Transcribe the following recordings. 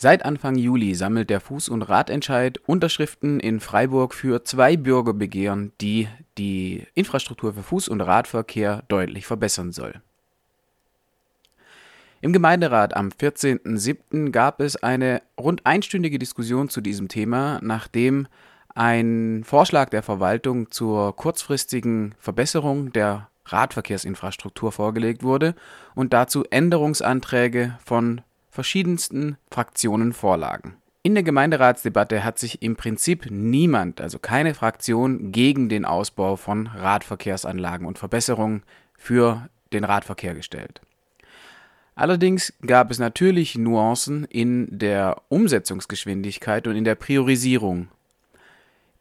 Seit Anfang Juli sammelt der Fuß- und Radentscheid Unterschriften in Freiburg für zwei Bürgerbegehren, die die Infrastruktur für Fuß- und Radverkehr deutlich verbessern soll. Im Gemeinderat am 14.07. gab es eine rund einstündige Diskussion zu diesem Thema, nachdem ein Vorschlag der Verwaltung zur kurzfristigen Verbesserung der Radverkehrsinfrastruktur vorgelegt wurde und dazu Änderungsanträge von verschiedensten Fraktionen vorlagen. In der Gemeinderatsdebatte hat sich im Prinzip niemand, also keine Fraktion, gegen den Ausbau von Radverkehrsanlagen und Verbesserungen für den Radverkehr gestellt. Allerdings gab es natürlich Nuancen in der Umsetzungsgeschwindigkeit und in der Priorisierung.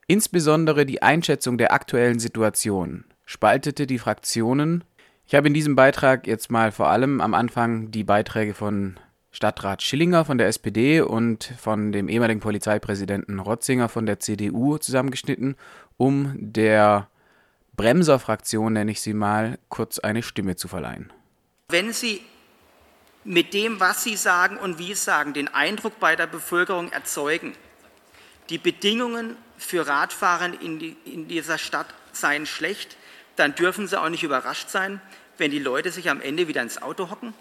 Insbesondere die Einschätzung der aktuellen Situation spaltete die Fraktionen. Ich habe in diesem Beitrag jetzt mal vor allem am Anfang die Beiträge von Stadtrat Schillinger von der SPD und von dem ehemaligen Polizeipräsidenten Rotzinger von der CDU zusammengeschnitten, um der Bremser-Fraktion, nenne ich sie mal, kurz eine Stimme zu verleihen. Wenn Sie mit dem, was Sie sagen und wie Sie sagen, den Eindruck bei der Bevölkerung erzeugen, die Bedingungen für Radfahrer in, die, in dieser Stadt seien schlecht, dann dürfen Sie auch nicht überrascht sein, wenn die Leute sich am Ende wieder ins Auto hocken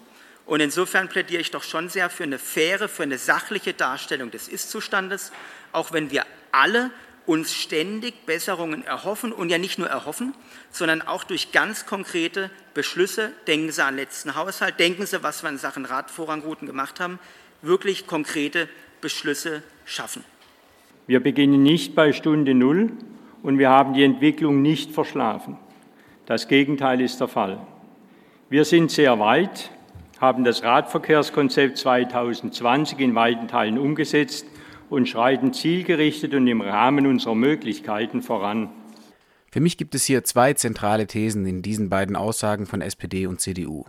und insofern plädiere ich doch schon sehr für eine faire, für eine sachliche Darstellung des Ist-Zustandes, auch wenn wir alle uns ständig Besserungen erhoffen und ja nicht nur erhoffen, sondern auch durch ganz konkrete Beschlüsse, denken Sie an den letzten Haushalt, denken Sie, was wir in Sachen Radvorrangrouten gemacht haben, wirklich konkrete Beschlüsse schaffen. Wir beginnen nicht bei Stunde Null und wir haben die Entwicklung nicht verschlafen. Das Gegenteil ist der Fall. Wir sind sehr weit, haben das Radverkehrskonzept 2020 in weiten Teilen umgesetzt und schreiten zielgerichtet und im Rahmen unserer Möglichkeiten voran. Für mich gibt es hier zwei zentrale Thesen in diesen beiden Aussagen von SPD und CDU.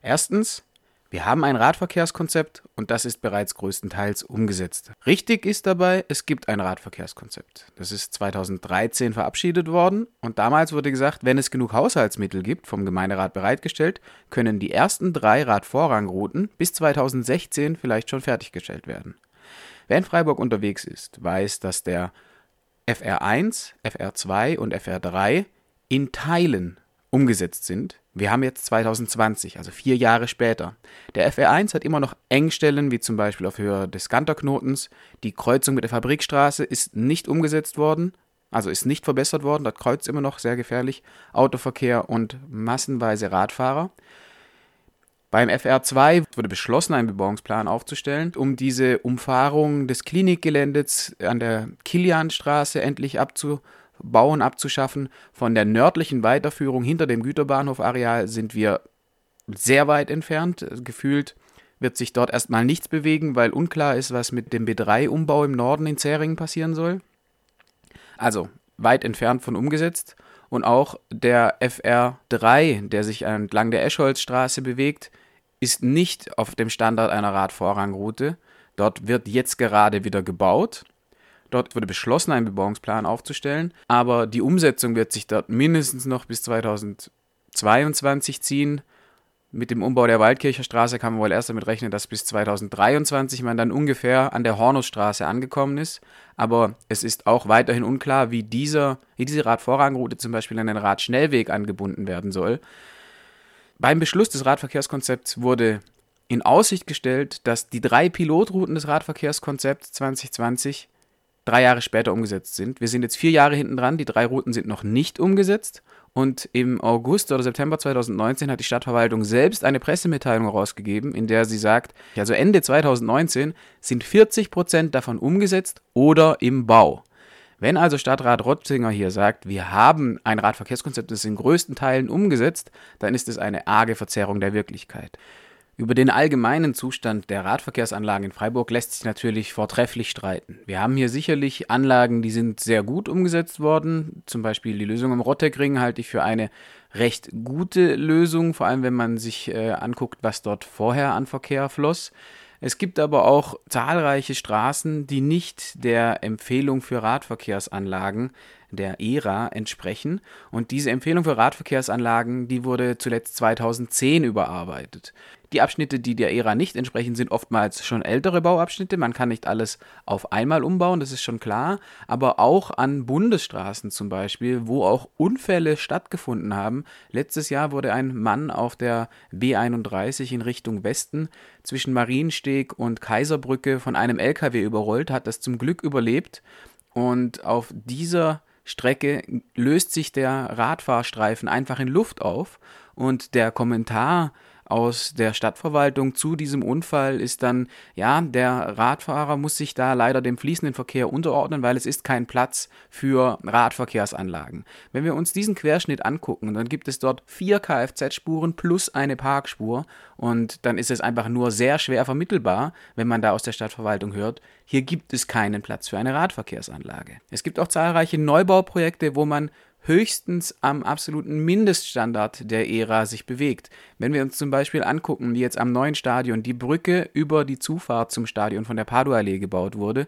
Erstens, wir haben ein Radverkehrskonzept und das ist bereits größtenteils umgesetzt. Richtig ist dabei, es gibt ein Radverkehrskonzept. Das ist 2013 verabschiedet worden und damals wurde gesagt, wenn es genug Haushaltsmittel gibt, vom Gemeinderat bereitgestellt, können die ersten drei Radvorrangrouten bis 2016 vielleicht schon fertiggestellt werden. Wer in Freiburg unterwegs ist, weiß, dass der FR1, FR2 und FR3 in Teilen umgesetzt sind. Wir haben jetzt 2020, also vier Jahre später. Der FR1 hat immer noch Engstellen, wie zum Beispiel auf Höhe des Ganterknotens. Die Kreuzung mit der Fabrikstraße ist nicht umgesetzt worden, also ist nicht verbessert worden. Dort kreuzt immer noch sehr gefährlich Autoverkehr und massenweise Radfahrer. Beim FR2 wurde beschlossen, einen Bebauungsplan aufzustellen, um diese Umfahrung des Klinikgeländes an der Kilianstraße endlich abzubauen Bauen abzuschaffen. Von der nördlichen Weiterführung hinter dem Güterbahnhofareal sind wir sehr weit entfernt. Gefühlt wird sich dort erstmal nichts bewegen, weil unklar ist, was mit dem B3-Umbau im Norden in Zähringen passieren soll. Also weit entfernt von umgesetzt. Und auch der FR3, der sich entlang der Eschholzstraße bewegt, ist nicht auf dem Standard einer Radvorrangroute. Dort wird jetzt gerade wieder gebaut. Dort wurde beschlossen, einen Bebauungsplan aufzustellen, aber die Umsetzung wird sich dort mindestens noch bis 2022 ziehen. Mit dem Umbau der Waldkircher Straße kann man wohl erst damit rechnen, dass bis 2023 man dann ungefähr an der Hornusstraße angekommen ist. Aber es ist auch weiterhin unklar, wie, dieser, wie diese Radvorrangroute zum Beispiel an den Radschnellweg angebunden werden soll. Beim Beschluss des Radverkehrskonzepts wurde in Aussicht gestellt, dass die drei Pilotrouten des Radverkehrskonzepts 2020 drei Jahre später umgesetzt sind. Wir sind jetzt vier Jahre hinten dran, die drei Routen sind noch nicht umgesetzt. Und im August oder September 2019 hat die Stadtverwaltung selbst eine Pressemitteilung herausgegeben, in der sie sagt, also Ende 2019 sind 40 Prozent davon umgesetzt oder im Bau. Wenn also Stadtrat Rotzinger hier sagt, wir haben ein Radverkehrskonzept, das in größten Teilen umgesetzt, dann ist es eine arge Verzerrung der Wirklichkeit. Über den allgemeinen Zustand der Radverkehrsanlagen in Freiburg lässt sich natürlich vortrefflich streiten. Wir haben hier sicherlich Anlagen, die sind sehr gut umgesetzt worden. Zum Beispiel die Lösung im Rottegring halte ich für eine recht gute Lösung, vor allem wenn man sich äh, anguckt, was dort vorher an Verkehr floss. Es gibt aber auch zahlreiche Straßen, die nicht der Empfehlung für Radverkehrsanlagen der ERA entsprechen. Und diese Empfehlung für Radverkehrsanlagen, die wurde zuletzt 2010 überarbeitet. Die Abschnitte, die der ERA nicht entsprechen, sind oftmals schon ältere Bauabschnitte. Man kann nicht alles auf einmal umbauen, das ist schon klar. Aber auch an Bundesstraßen zum Beispiel, wo auch Unfälle stattgefunden haben. Letztes Jahr wurde ein Mann auf der B31 in Richtung Westen zwischen Mariensteg und Kaiserbrücke von einem LKW überrollt, hat das zum Glück überlebt. Und auf dieser Strecke löst sich der Radfahrstreifen einfach in Luft auf und der Kommentar aus der Stadtverwaltung zu diesem Unfall ist dann, ja, der Radfahrer muss sich da leider dem fließenden Verkehr unterordnen, weil es ist kein Platz für Radverkehrsanlagen. Wenn wir uns diesen Querschnitt angucken, dann gibt es dort vier Kfz-Spuren plus eine Parkspur und dann ist es einfach nur sehr schwer vermittelbar, wenn man da aus der Stadtverwaltung hört, hier gibt es keinen Platz für eine Radverkehrsanlage. Es gibt auch zahlreiche Neubauprojekte, wo man höchstens am absoluten Mindeststandard der Ära sich bewegt. Wenn wir uns zum Beispiel angucken, wie jetzt am neuen Stadion die Brücke über die Zufahrt zum Stadion von der Padua-Allee gebaut wurde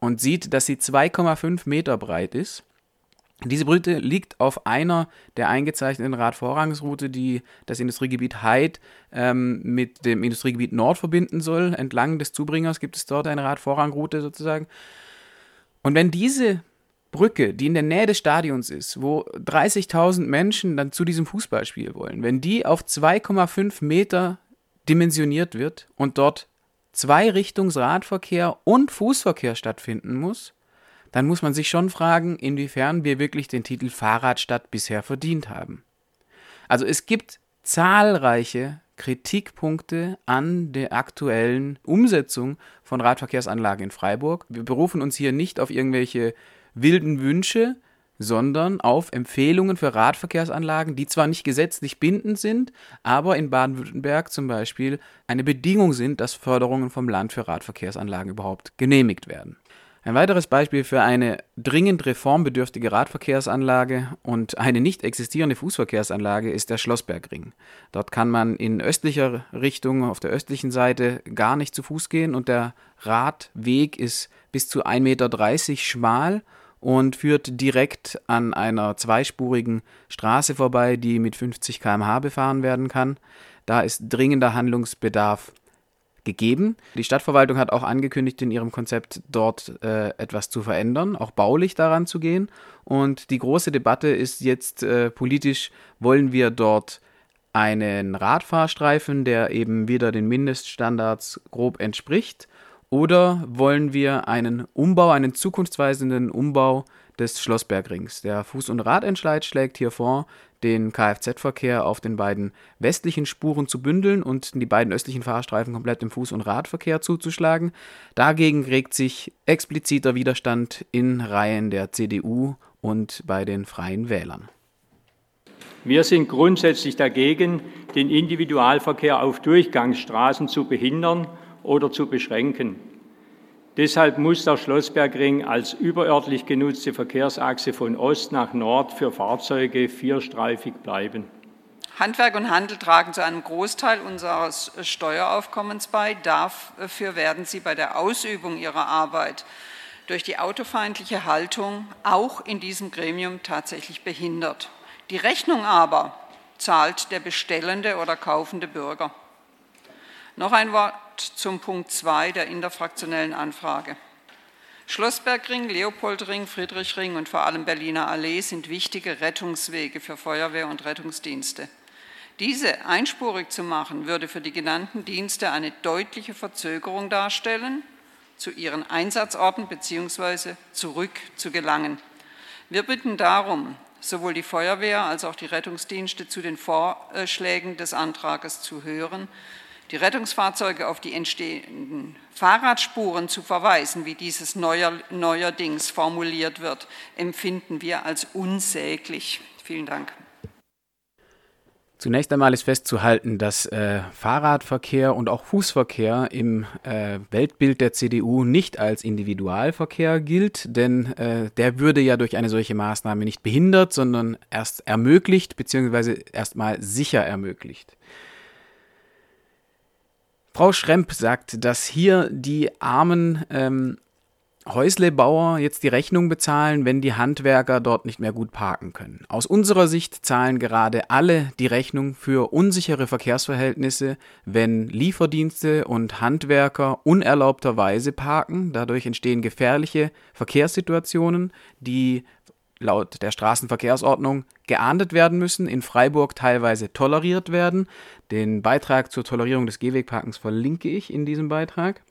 und sieht, dass sie 2,5 Meter breit ist. Diese Brücke liegt auf einer der eingezeichneten Radvorrangsroute, die das Industriegebiet Heid ähm, mit dem Industriegebiet Nord verbinden soll. Entlang des Zubringers gibt es dort eine Radvorrangroute sozusagen. Und wenn diese Brücke, die in der Nähe des Stadions ist, wo 30.000 Menschen dann zu diesem Fußballspiel wollen, wenn die auf 2,5 Meter dimensioniert wird und dort Zweirichtungsradverkehr und Fußverkehr stattfinden muss, dann muss man sich schon fragen, inwiefern wir wirklich den Titel Fahrradstadt bisher verdient haben. Also es gibt zahlreiche Kritikpunkte an der aktuellen Umsetzung von Radverkehrsanlagen in Freiburg. Wir berufen uns hier nicht auf irgendwelche wilden Wünsche, sondern auf Empfehlungen für Radverkehrsanlagen, die zwar nicht gesetzlich bindend sind, aber in Baden-Württemberg zum Beispiel eine Bedingung sind, dass Förderungen vom Land für Radverkehrsanlagen überhaupt genehmigt werden. Ein weiteres Beispiel für eine dringend reformbedürftige Radverkehrsanlage und eine nicht existierende Fußverkehrsanlage ist der Schlossbergring. Dort kann man in östlicher Richtung, auf der östlichen Seite, gar nicht zu Fuß gehen und der Radweg ist bis zu 1,30 Meter schmal und führt direkt an einer zweispurigen Straße vorbei, die mit 50 km/h befahren werden kann. Da ist dringender Handlungsbedarf gegeben. Die Stadtverwaltung hat auch angekündigt, in ihrem Konzept dort äh, etwas zu verändern, auch baulich daran zu gehen. Und die große Debatte ist jetzt äh, politisch, wollen wir dort einen Radfahrstreifen, der eben wieder den Mindeststandards grob entspricht, oder wollen wir einen Umbau, einen zukunftsweisenden Umbau des Schlossbergrings? Der Fuß- und Radentscheid schlägt hier vor, den Kfz-Verkehr auf den beiden westlichen Spuren zu bündeln und die beiden östlichen Fahrstreifen komplett im Fuß- und Radverkehr zuzuschlagen. Dagegen regt sich expliziter Widerstand in Reihen der CDU und bei den Freien Wählern. Wir sind grundsätzlich dagegen, den Individualverkehr auf Durchgangsstraßen zu behindern oder zu beschränken. Deshalb muss der Schlossbergring als überörtlich genutzte Verkehrsachse von Ost nach Nord für Fahrzeuge vierstreifig bleiben. Handwerk und Handel tragen zu einem Großteil unseres Steueraufkommens bei. Dafür werden sie bei der Ausübung ihrer Arbeit durch die autofeindliche Haltung auch in diesem Gremium tatsächlich behindert. Die Rechnung aber zahlt der bestellende oder kaufende Bürger. Noch ein Wort zum Punkt 2 der interfraktionellen Anfrage. Schlossbergring, Leopoldring, Friedrichring und vor allem Berliner Allee sind wichtige Rettungswege für Feuerwehr und Rettungsdienste. Diese einspurig zu machen, würde für die genannten Dienste eine deutliche Verzögerung darstellen, zu ihren Einsatzorten bzw. zurück zu gelangen. Wir bitten darum, sowohl die Feuerwehr als auch die Rettungsdienste zu den Vorschlägen des Antrages zu hören, die Rettungsfahrzeuge auf die entstehenden Fahrradspuren zu verweisen, wie dieses neuer, neuerdings formuliert wird, empfinden wir als unsäglich. Vielen Dank. Zunächst einmal ist festzuhalten, dass äh, Fahrradverkehr und auch Fußverkehr im äh, Weltbild der CDU nicht als Individualverkehr gilt, denn äh, der würde ja durch eine solche Maßnahme nicht behindert, sondern erst ermöglicht bzw. erstmal sicher ermöglicht. Frau Schremp sagt, dass hier die armen ähm, Häuslebauer jetzt die Rechnung bezahlen, wenn die Handwerker dort nicht mehr gut parken können. Aus unserer Sicht zahlen gerade alle die Rechnung für unsichere Verkehrsverhältnisse, wenn Lieferdienste und Handwerker unerlaubterweise parken. Dadurch entstehen gefährliche Verkehrssituationen, die laut der Straßenverkehrsordnung geahndet werden müssen, in Freiburg teilweise toleriert werden. Den Beitrag zur Tolerierung des Gehwegparkens verlinke ich in diesem Beitrag.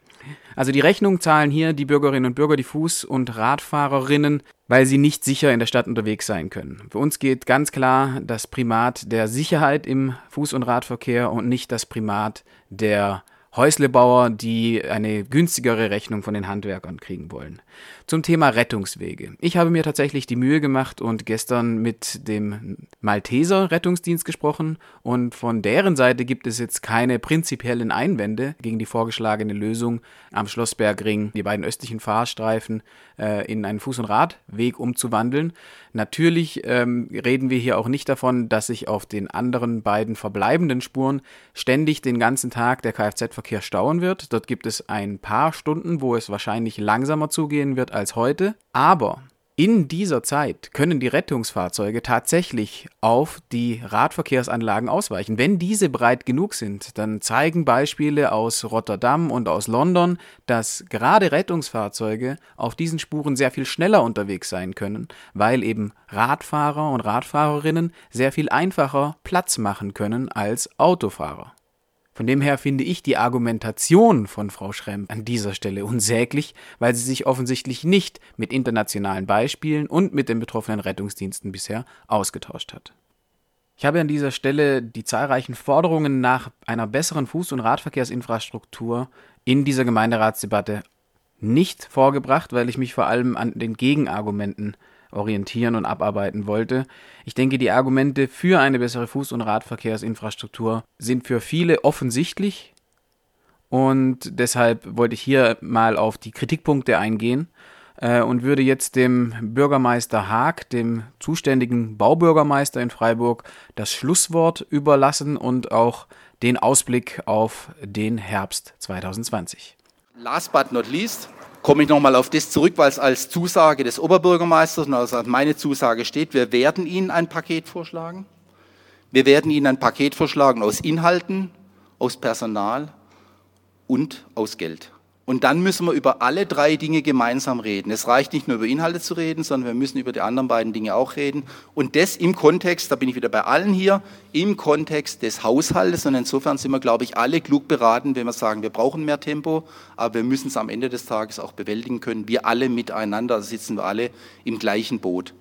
Also die Rechnung zahlen hier die Bürgerinnen und Bürger, die Fuß- und Radfahrerinnen, weil sie nicht sicher in der Stadt unterwegs sein können. Für uns geht ganz klar das Primat der Sicherheit im Fuß- und Radverkehr und nicht das Primat der Häuslebauer, die eine günstigere Rechnung von den Handwerkern kriegen wollen. Zum Thema Rettungswege. Ich habe mir tatsächlich die Mühe gemacht und gestern mit dem Malteser Rettungsdienst gesprochen und von deren Seite gibt es jetzt keine prinzipiellen Einwände gegen die vorgeschlagene Lösung am Schlossbergring, die beiden östlichen Fahrstreifen äh, in einen Fuß- und Radweg umzuwandeln. Natürlich ähm, reden wir hier auch nicht davon, dass sich auf den anderen beiden verbleibenden Spuren ständig den ganzen Tag der Kfz-Verkehr stauen wird. Dort gibt es ein paar Stunden, wo es wahrscheinlich langsamer zugehen wird als heute. Aber in dieser Zeit können die Rettungsfahrzeuge tatsächlich auf die Radverkehrsanlagen ausweichen. Wenn diese breit genug sind, dann zeigen Beispiele aus Rotterdam und aus London, dass gerade Rettungsfahrzeuge auf diesen Spuren sehr viel schneller unterwegs sein können, weil eben Radfahrer und Radfahrerinnen sehr viel einfacher Platz machen können als Autofahrer. Von dem her finde ich die Argumentation von Frau Schremm an dieser Stelle unsäglich, weil sie sich offensichtlich nicht mit internationalen Beispielen und mit den betroffenen Rettungsdiensten bisher ausgetauscht hat. Ich habe an dieser Stelle die zahlreichen Forderungen nach einer besseren Fuß- und Radverkehrsinfrastruktur in dieser Gemeinderatsdebatte nicht vorgebracht, weil ich mich vor allem an den Gegenargumenten orientieren und abarbeiten wollte. Ich denke, die Argumente für eine bessere Fuß- und Radverkehrsinfrastruktur sind für viele offensichtlich und deshalb wollte ich hier mal auf die Kritikpunkte eingehen äh, und würde jetzt dem Bürgermeister Haag, dem zuständigen Baubürgermeister in Freiburg, das Schlusswort überlassen und auch den Ausblick auf den Herbst 2020. Last but not least komme ich nochmal auf das zurück, weil es als Zusage des Oberbürgermeisters und also meine Zusage steht. Wir werden Ihnen ein Paket vorschlagen. Wir werden Ihnen ein Paket vorschlagen aus Inhalten, aus Personal und aus Geld. Und dann müssen wir über alle drei Dinge gemeinsam reden. Es reicht nicht nur über Inhalte zu reden, sondern wir müssen über die anderen beiden Dinge auch reden. Und das im Kontext, da bin ich wieder bei allen hier, im Kontext des Haushaltes. Und insofern sind wir, glaube ich, alle klug beraten, wenn wir sagen, wir brauchen mehr Tempo, aber wir müssen es am Ende des Tages auch bewältigen können. Wir alle miteinander, da sitzen wir alle im gleichen Boot.